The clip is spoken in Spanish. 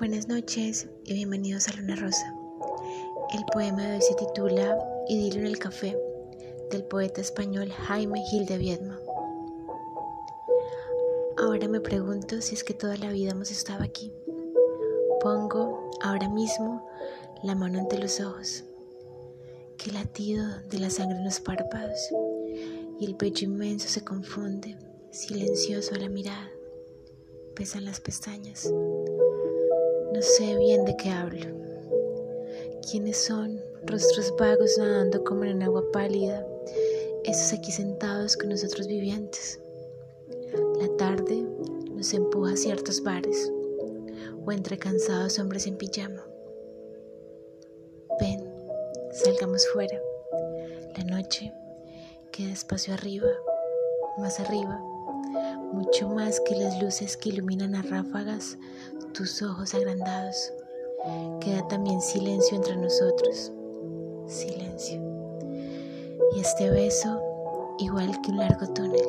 Buenas noches y bienvenidos a Luna Rosa. El poema de hoy se titula Idilio en el café del poeta español Jaime Gil de Viedma. Ahora me pregunto si es que toda la vida hemos estado aquí. Pongo ahora mismo la mano ante los ojos. Qué latido de la sangre en los párpados y el pecho inmenso se confunde, silencioso a la mirada. Pesan las pestañas. No sé bien de qué hablo. ¿Quiénes son? Rostros vagos nadando como en agua pálida, esos aquí sentados con nosotros vivientes. La tarde nos empuja a ciertos bares o entre cansados hombres en pijama. Ven, salgamos fuera. La noche queda espacio arriba, más arriba mucho más que las luces que iluminan a ráfagas tus ojos agrandados. Queda también silencio entre nosotros, silencio. Y este beso, igual que un largo túnel,